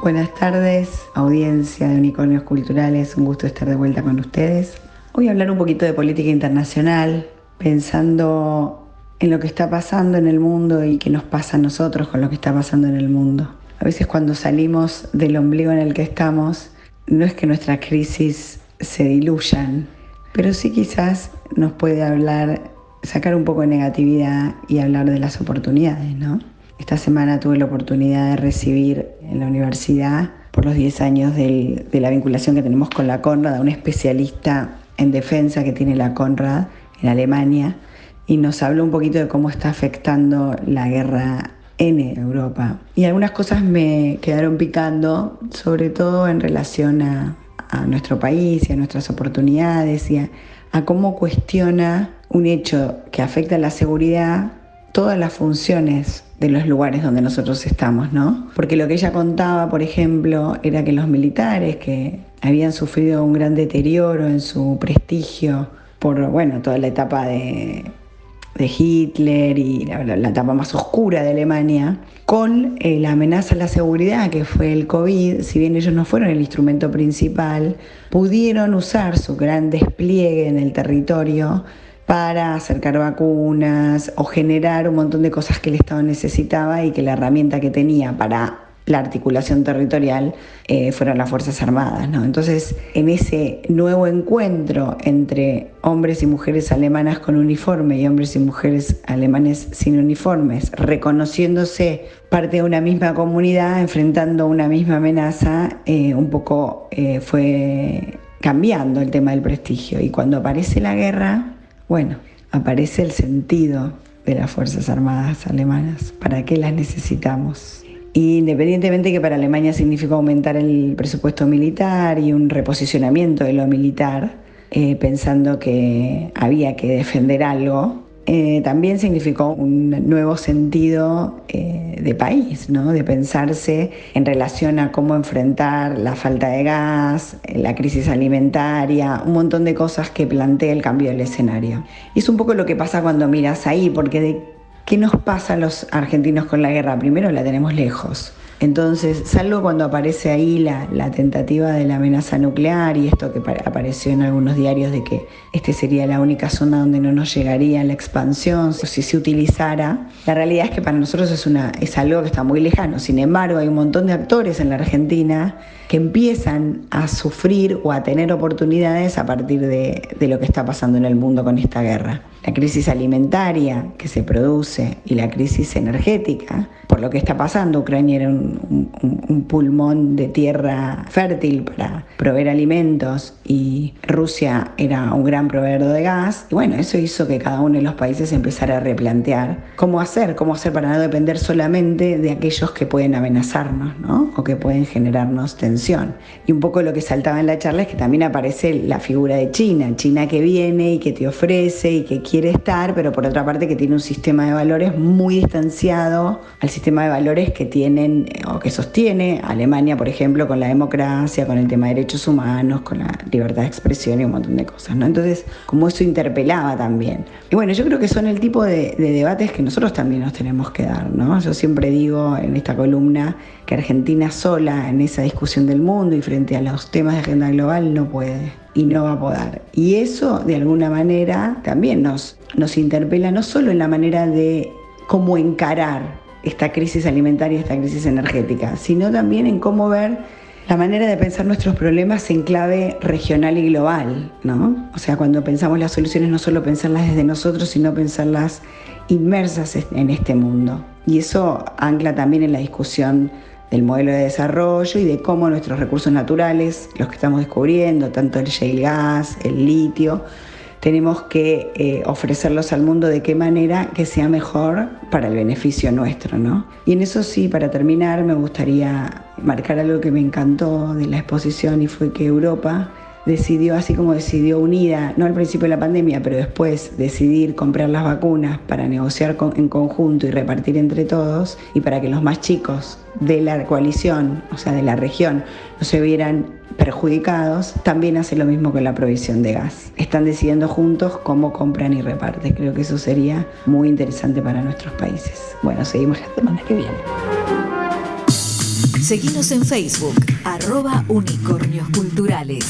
Buenas tardes, audiencia de Unicornios Culturales, un gusto estar de vuelta con ustedes. Voy a hablar un poquito de política internacional, pensando en lo que está pasando en el mundo y qué nos pasa a nosotros con lo que está pasando en el mundo. A veces cuando salimos del ombligo en el que estamos, no es que nuestras crisis se diluyan, pero sí quizás nos puede hablar, sacar un poco de negatividad y hablar de las oportunidades, ¿no? Esta semana tuve la oportunidad de recibir en la universidad, por los 10 años de la vinculación que tenemos con la Conrad, a un especialista en defensa que tiene la Conrad en Alemania, y nos habló un poquito de cómo está afectando la guerra en Europa. Y algunas cosas me quedaron picando, sobre todo en relación a, nuestro país y a nuestras oportunidades y a cómo cuestiona un hecho que afecta a la seguridad todas las funciones de los lugares donde nosotros estamos, ¿no? Porque lo que ella contaba, por ejemplo, era que los militares que habían sufrido un gran deterioro en su prestigio por, bueno, toda la etapa de, Hitler y la, etapa más oscura de Alemania, con eh, la amenaza a la seguridad que fue el COVID, si bien ellos no fueron el instrumento principal, pudieron usar su gran despliegue en el territorio para acercar vacunas o generar un montón de cosas que el Estado necesitaba y que la herramienta que tenía para la articulación territorial eh, fueron las Fuerzas Armadas. ¿no? Entonces, en ese nuevo encuentro entre hombres y mujeres alemanas con uniforme y hombres y mujeres alemanes sin uniformes, reconociéndose parte de una misma comunidad, enfrentando una misma amenaza, eh, un poco eh, fue cambiando el tema del prestigio. Y cuando aparece la guerra, bueno, aparece el sentido de las Fuerzas Armadas alemanas. ¿Para qué las necesitamos? Independientemente que para Alemania significó aumentar el presupuesto militar y un reposicionamiento de lo militar, eh, pensando que había que defender algo, eh, también significó un nuevo sentido eh, de país, ¿no? de pensarse en relación a cómo enfrentar la falta de gas, la crisis alimentaria, un montón de cosas que plantea el cambio del escenario. Y es un poco lo que pasa cuando miras ahí, porque qué nos pasa a los argentinos con la guerra, primero la tenemos lejos. Entonces, salvo cuando aparece ahí la, tentativa de la amenaza nuclear y esto que apareció en algunos diarios de que este sería la única zona donde no nos llegaría la expansión, si se utilizara, la realidad es que para nosotros es, una, es algo que está muy lejano. Sin embargo, hay un montón de actores en la Argentina que empiezan a sufrir o a tener oportunidades a partir de, de lo que está pasando en el mundo con esta guerra. La crisis alimentaria que se produce y la crisis energética por lo que está pasando. Ucrania era un, pulmón de tierra fértil para proveer alimentos y Rusia era un gran proveedor de gas. Y bueno, eso hizo que cada uno de los países empezara a replantear cómo hacer, cómo hacer para no depender solamente de aquellos que pueden amenazarnos ¿no? o que pueden generarnos tensión. Y un poco lo que saltaba en la charla es que también aparece la figura de China, China que viene y que te ofrece y que quiere estar, pero por otra parte que tiene un sistema de valores muy distanciado al sistema de valores que tienen o que sostiene Alemania, por ejemplo, con la democracia, con el tema de derechos humanos, con la libertad de expresión y un montón de cosas, ¿no? Entonces, como eso interpelaba también. Y bueno, yo creo que son el tipo de, debates que nosotros también nos tenemos que dar, ¿no? Yo siempre digo en esta columna que Argentina sola en esa discusión del mundo y frente a los temas de agenda global no puede y no va a poder. Y eso, de alguna manera, también nos, nos interpela no solo en la manera de cómo encarar esta crisis alimentaria, esta crisis energética, sino también en cómo ver la manera de pensar nuestros problemas en clave regional y global, ¿no? O sea, cuando pensamos las soluciones no solo pensarlas desde nosotros, sino pensarlas inmersas en este mundo. Y eso ancla también en la discusión del modelo de desarrollo y de cómo nuestros recursos naturales, los que estamos descubriendo, tanto el shale gas, el litio, tenemos que eh, ofrecerlos al mundo de qué manera que sea mejor para el beneficio nuestro, ¿no? Y en eso sí, para terminar, me gustaría marcar algo que me encantó de la exposición y fue que Europa decidió, así como decidió unida, no al principio de la pandemia, pero después decidir comprar las vacunas para negociar en conjunto y repartir entre todos y para que los más chicos de la coalición, o sea, de la región, no se vieran perjudicados, también hace lo mismo con la provisión de gas. Están decidiendo juntos cómo compran y reparten. Creo que eso sería muy interesante para nuestros países. Bueno, seguimos la semana que viene. Seguimos en Facebook, arroba unicornios culturales.